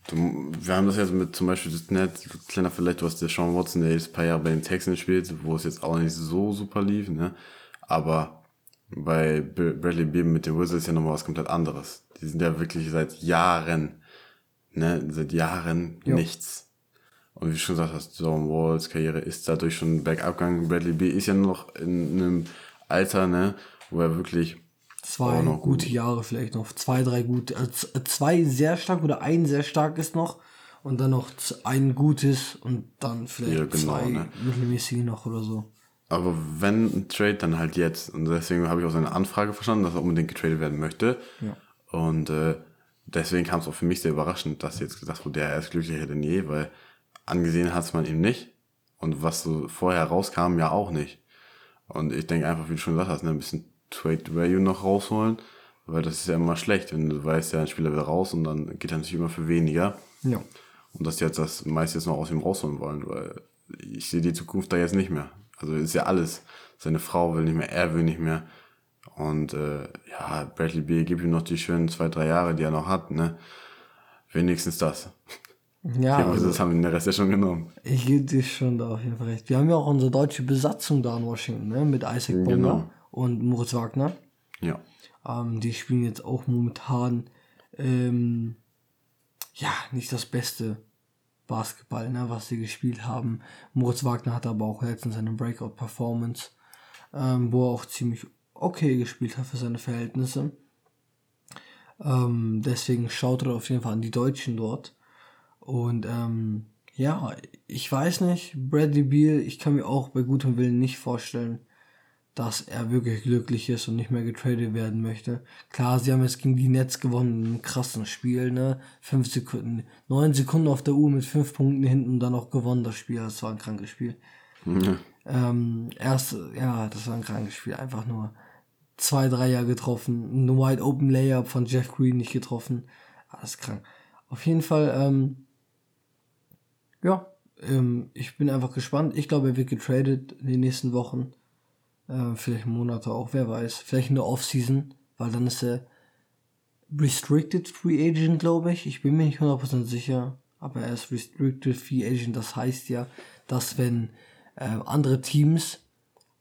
Du, wir haben das jetzt mit zum Beispiel das Netz, kleiner vielleicht, du hast der Sean Watson, der jetzt ein paar Jahre bei den Texans spielt, wo es jetzt auch nicht so super lief, ne? Aber bei B- Bradley Beal mit den Wizards ist ja nochmal was komplett anderes. Die sind ja wirklich seit Jahren, ne, seit Jahren Ja. nichts. Und wie du schon gesagt hast, John Walls Karriere ist dadurch schon bergab gegangen. Bradley Beal ist ja noch in einem Alter, ne, wo er wirklich Zwei gute gut. Jahre vielleicht noch. Zwei, drei gute. Also zwei sehr stark oder ein sehr starkes noch. Und dann noch ein gutes und dann vielleicht Ja, genau, zwei ne? mittelmäßige noch oder so. Aber wenn ein Trade, dann halt jetzt. Und deswegen habe ich auch seine Anfrage verstanden, dass er unbedingt getradet werden möchte. Ja. Und äh, deswegen kam es auch für mich sehr überraschend, dass jetzt gesagt wurde, er ist glücklicher denn je, weil angesehen hat es man ihm nicht. Und was so vorher rauskam, ja auch nicht. Und ich denke einfach, wie du schon gesagt hast, ne, ein bisschen Trade Value noch rausholen, weil das ist ja immer schlecht, wenn du weißt, ja, ein Spieler will raus und dann geht er natürlich immer für weniger. Ja. Und dass die jetzt das meiste jetzt noch aus ihm rausholen wollen, weil ich sehe die Zukunft da jetzt nicht mehr. Also ist ja alles. Seine Frau will nicht mehr, er will nicht mehr. Und äh, ja, Bradley B. gibt ihm noch die schönen zwei, drei Jahre, die er noch hat, ne? Wenigstens das. Ja, Aber also, das haben den Rest ja schon genommen. ich gebe dir schon da auf jeden Fall recht. Wir haben ja auch unsere deutsche Besatzung da in Washington, ne? Mit Isaac Bonga Genau. Und Moritz Wagner. Ja. Ähm, die spielen jetzt auch momentan ähm, ja nicht das beste Basketball, ne, was sie gespielt haben. Moritz Wagner hat aber auch letztens seine Breakout-Performance, ähm, wo er auch ziemlich okay gespielt hat für seine Verhältnisse. Ähm, deswegen schaut er auf jeden Fall an die Deutschen dort. Und ähm, ja, ich weiß nicht, Bradley Beal, ich kann mir auch bei gutem Willen nicht vorstellen, dass er wirklich glücklich ist und nicht mehr getradet werden möchte. Klar, sie haben jetzt gegen die Nets gewonnen, in einem krassen Spiel, ne? Fünf Sekunden, neun Sekunden auf der Uhr mit fünf Punkten hinten und dann auch gewonnen das Spiel. Das war ein krankes Spiel. ja. Ähm, erst, ja, das war ein krankes Spiel. Einfach nur zwei Dreier getroffen, ein Wide Open Layup von Jeff Green nicht getroffen. Alles krank. Auf jeden Fall, ähm, ja, ähm, ich bin einfach gespannt. Ich glaube, er wird getradet in den nächsten Wochen. Äh, vielleicht Monate auch, wer weiß. Vielleicht in der Offseason, weil dann ist er Restricted Free Agent, glaube ich. Ich bin mir nicht 100% sicher, aber er ist Restricted Free Agent. Das heißt ja, dass wenn äh, andere Teams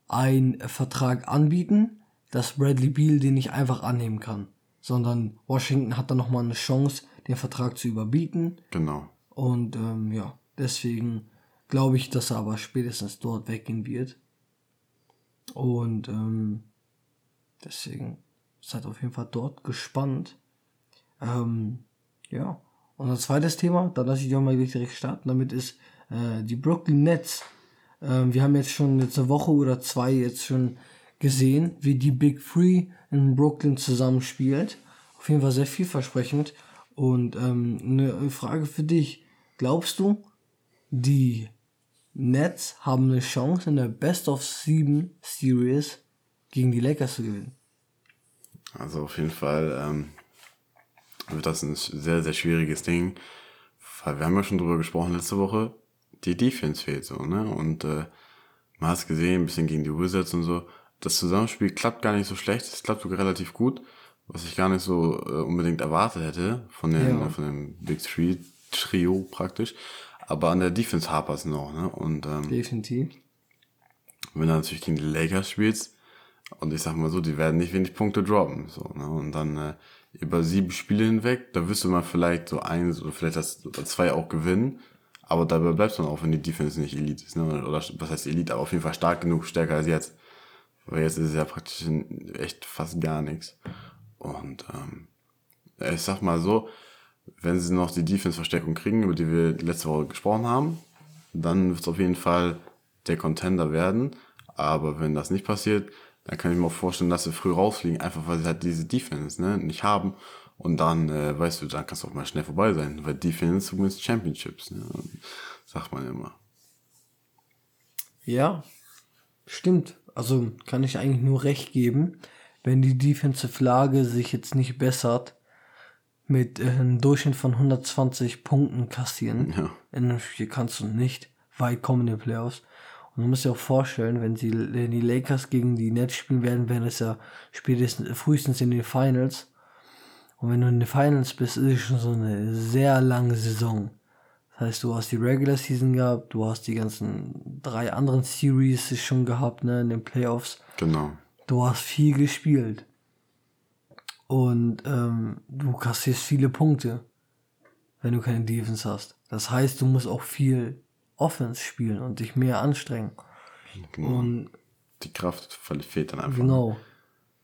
einen Vertrag anbieten, dass Bradley Beal den nicht einfach annehmen kann, sondern Washington hat dann nochmal eine Chance, den Vertrag zu überbieten. Genau. Und ähm, ja, deswegen glaube ich, dass er aber spätestens dort weggehen wird. Und ähm, deswegen seid auf jeden Fall dort gespannt. Ähm, ja, unser zweites Thema, da lasse ich dich auch mal direkt starten, damit ist äh, die Brooklyn Nets. Ähm, wir haben jetzt schon jetzt eine Woche oder zwei jetzt schon gesehen, wie die Big Three in Brooklyn zusammenspielt. Auf jeden Fall sehr vielversprechend. Und ähm, eine Frage für dich. Glaubst du, die Nets haben eine Chance in der Best of Seven Series gegen die Lakers zu gewinnen? Also auf jeden Fall ähm, wird das ein sehr, sehr schwieriges Ding. Weil wir haben ja schon drüber gesprochen letzte Woche. die Defense fehlt so, ne? Und äh, man hat es gesehen, ein bisschen gegen die Wizards und so. Das Zusammenspiel klappt gar nicht so schlecht, es klappt sogar relativ gut, was ich gar nicht so äh, unbedingt erwartet hätte von den, Ja. von dem Big Three Trio praktisch. Aber an der Defense hapert es noch, ne? Und ähm, Definitiv. wenn du natürlich gegen die Lakers spielst, und ich sag mal so, die werden nicht wenig Punkte droppen. So, ne? Und dann äh, über sieben Spiele hinweg, da wirst du mal vielleicht so eins oder vielleicht das oder zwei auch gewinnen. Aber dabei bleibst du dann auch, wenn die Defense nicht Elite ist. Ne? Oder was heißt Elite, aber auf jeden Fall stark genug, stärker als jetzt. Weil jetzt ist es ja praktisch echt fast gar nichts. Und ähm, ich sag mal so, wenn sie noch die Defense-Verstärkung kriegen, über die wir letzte Woche gesprochen haben, dann wird es auf jeden Fall der Contender werden. Aber wenn das nicht passiert, dann kann ich mir auch vorstellen, dass sie früh rausfliegen, einfach weil sie halt diese Defense ne, nicht haben. Und dann, äh, weißt du, dann kannst du auch mal schnell vorbei sein, weil Defense wins Championships, ne? sagt man immer. Ja, stimmt. Also kann ich eigentlich nur recht geben, wenn die Defensive Lage sich jetzt nicht bessert, mit äh, einem Durchschnitt von 120 Punkten kassieren. Ja. In einem Spiel kannst du nicht weit kommen in den Playoffs. Und du musst dir auch vorstellen, wenn, sie, wenn die Lakers gegen die Nets spielen werden, werden es ja spätestens, frühestens in den Finals. Und wenn du in den Finals bist, ist es schon so eine sehr lange Saison. Das heißt, du hast die Regular Season gehabt, du hast die ganzen drei anderen Series schon gehabt, ne, in den Playoffs. Genau. Du hast viel gespielt. Und ähm, du kassierst viele Punkte, wenn du keine Defense hast. Das heißt, du musst auch viel Offense spielen und dich mehr anstrengen. genau. Und Die Kraft fehlt dann einfach. Genau.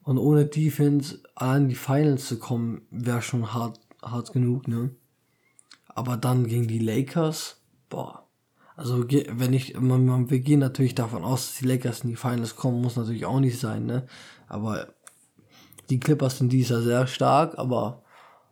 Und ohne Defense an die Finals zu kommen, wäre schon hart, hart genug, ne? Aber dann gegen die Lakers, boah. Also, wenn ich, man, man, wir gehen natürlich davon aus, dass die Lakers in die Finals kommen, muss natürlich auch nicht sein, ne? Aber die Clippers sind dies Jahr sehr stark, aber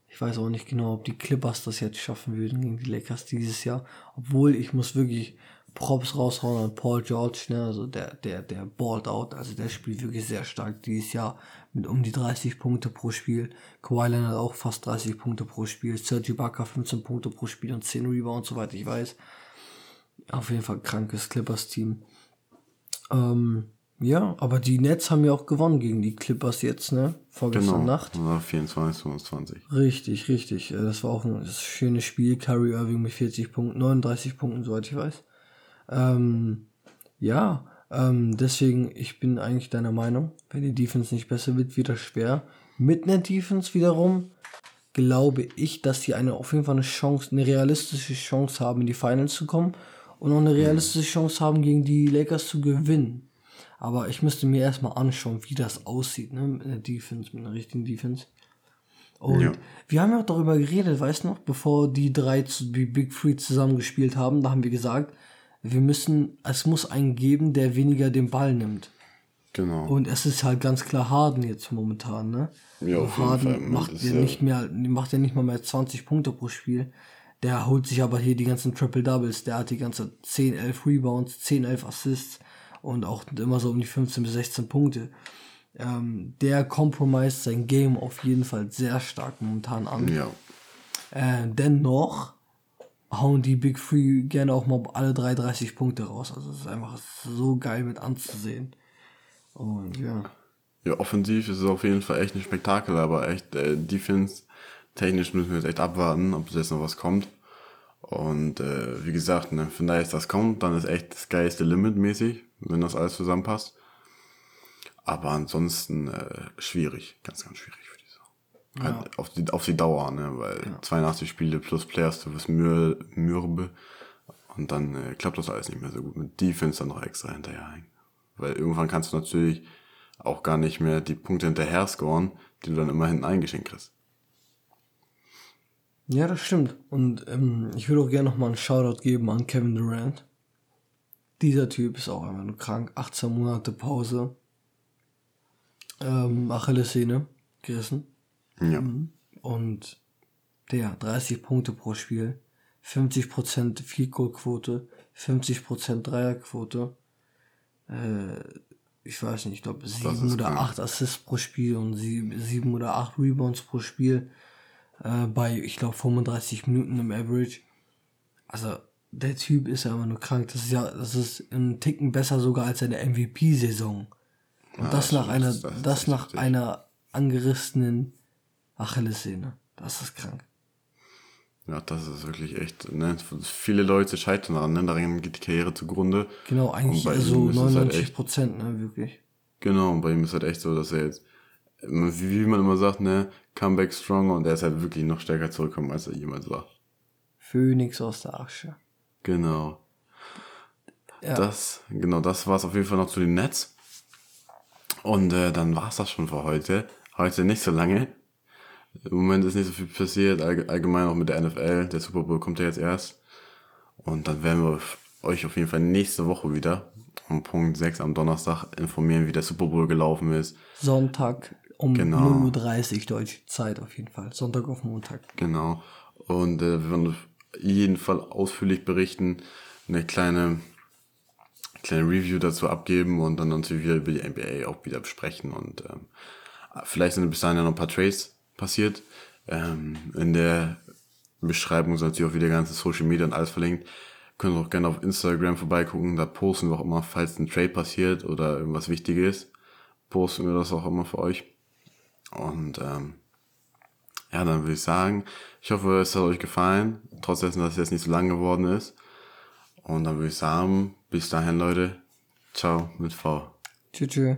ich weiß auch nicht genau, ob die Clippers das jetzt schaffen würden gegen die Lakers dieses Jahr. Obwohl ich muss wirklich Props raushauen an Paul George, ne? Also der, der, der balled out, also der spielt wirklich sehr stark dieses Jahr mit um die 30 Punkte pro Spiel. Kawhi Leonard auch fast 30 Punkte pro Spiel. Serge Ibaka 15 Punkte pro Spiel und 10 Rebounds, soweit ich weiß. Auf jeden Fall krankes Clippers-Team. Ähm, ja, aber die Nets haben ja auch gewonnen gegen die Clippers jetzt, ne? Vorgestern Genau. Nacht. Ja, 24, 25. Richtig, richtig. Äh, Das war auch ein schönes Spiel. Kyrie Irving mit 40 Punkten, 39 Punkten, soweit ich weiß. Ähm, ja, ähm, deswegen, ich bin eigentlich deiner Meinung, wenn die Defense nicht besser wird, wird das schwer. Mit einer Defense wiederum glaube ich, dass sie eine auf jeden Fall eine Chance, eine realistische Chance haben, in die Finals zu kommen und auch eine realistische Chance haben, gegen die Lakers zu gewinnen. Aber ich müsste mir erstmal anschauen, wie das aussieht, ne, mit einer Defense, mit einer richtigen Defense. Und Ja. wir haben ja auch darüber geredet, weißt du noch, bevor die drei, zu- die Big Three zusammen gespielt haben, da haben wir gesagt, wir müssen, es muss einen geben, der weniger den Ball nimmt. Genau. Und es ist halt ganz klar Harden jetzt momentan, ne? Ja, auf jeden Harden Fall, man, macht ja- nicht mehr, macht ja nicht mal mehr 20 Punkte pro Spiel. Der holt sich aber hier die ganzen Triple Doubles. Der hat die ganze 10, 11 Rebounds, 10, 11 Assists und auch immer so um die 15 bis 16 Punkte. Ähm, der compromised sein Game auf jeden Fall sehr stark momentan an. ja. Äh, dennoch hauen die Big Three gerne auch mal alle drei 30 Punkte raus. Also es ist einfach so geil mit anzusehen. Und ja. Ja, offensiv ist es auf jeden Fall echt ein Spektakel, aber echt äh, Defense technisch müssen wir jetzt echt abwarten, ob jetzt noch was kommt. Und äh, wie gesagt, ne, wenn da jetzt das kommt, dann ist echt das geilste Limit mäßig, wenn das alles zusammenpasst. Aber ansonsten äh, schwierig, ganz, ganz schwierig für die Saison. Halt auf, die, auf die Dauer, ne, weil 82 Spiele plus Players, du wirst mür, mürbe und dann äh, klappt das alles nicht mehr so gut. Mit Defense dann noch extra hinterherhängen. Weil irgendwann kannst du natürlich auch gar nicht mehr die Punkte hinterher scoren, die du dann immer hinten eingeschenkt kriegst. Ja, das stimmt. Und ähm, ich würde auch gerne nochmal einen Shoutout geben an Kevin Durant. Dieser Typ ist auch einfach nur krank. 18 Monate Pause. Ähm, Achillessehne gerissen. Ja. Und der 30 Punkte pro Spiel. 50% Field Goal Quote. 50% Dreierquote. Äh, ich weiß nicht, ich glaube sieben ist oder krank. acht Assists pro Spiel und sieben, sieben oder acht Rebounds pro Spiel. Äh, bei, ich glaube, 35 Minuten im Average. Also, der Typ ist ja immer nur krank. Das ist ja, das ist ein Ticken besser sogar als seine MVP-Saison. Und Ja, das nach stimmt, einer, das- das das, nach heftig. einer angerissenen Achillessehne. Das ist krank. Ja, das ist wirklich echt, ne? Viele Leute scheitern daran, ne? Daran geht die Karriere zugrunde. Genau, eigentlich so es halt 99 echt- Prozent, ne, wirklich. Genau, und bei ihm ist halt echt so, dass er jetzt, wie, man immer sagt, ne, Comeback stronger und er ist halt wirklich noch stärker zurückgekommen, als er jemals war. Phönix aus der Asche. Genau. Ja. Das, genau, das war es auf jeden Fall noch zu den Nets. Und äh, dann war es das schon für heute. Heute nicht so lange. Im Moment ist nicht so viel passiert, allg- allgemein auch mit der NFL. Der Super Bowl kommt ja jetzt erst. Und dann werden wir euch auf jeden Fall nächste Woche wieder um Punkt 6 am Donnerstag informieren, wie der Super Bowl gelaufen ist. Sonntag um Genau. 0.30 Uhr deutsche Zeit auf jeden Fall. Sonntag auf Montag. Genau. Und äh, wir werden auf jeden Fall ausführlich berichten, eine kleine, kleine Review dazu abgeben und dann natürlich wieder über die NBA auch wieder besprechen. Und ähm, vielleicht sind bis dahin ja noch ein paar Trades passiert. Ähm, in der Beschreibung sind natürlich auch wieder ganze Social Media und alles verlinkt. Könnt ihr auch gerne auf Instagram vorbeigucken. Da posten wir auch immer, falls ein Trade passiert oder irgendwas Wichtiges, posten wir das auch immer für euch. Und ähm, ja, dann würde ich sagen, ich hoffe, es hat euch gefallen, trotz dessen, dass es jetzt nicht so lang geworden ist. Und dann würde ich sagen, bis dahin, Leute, ciao mit V. Tschüss. tschüss.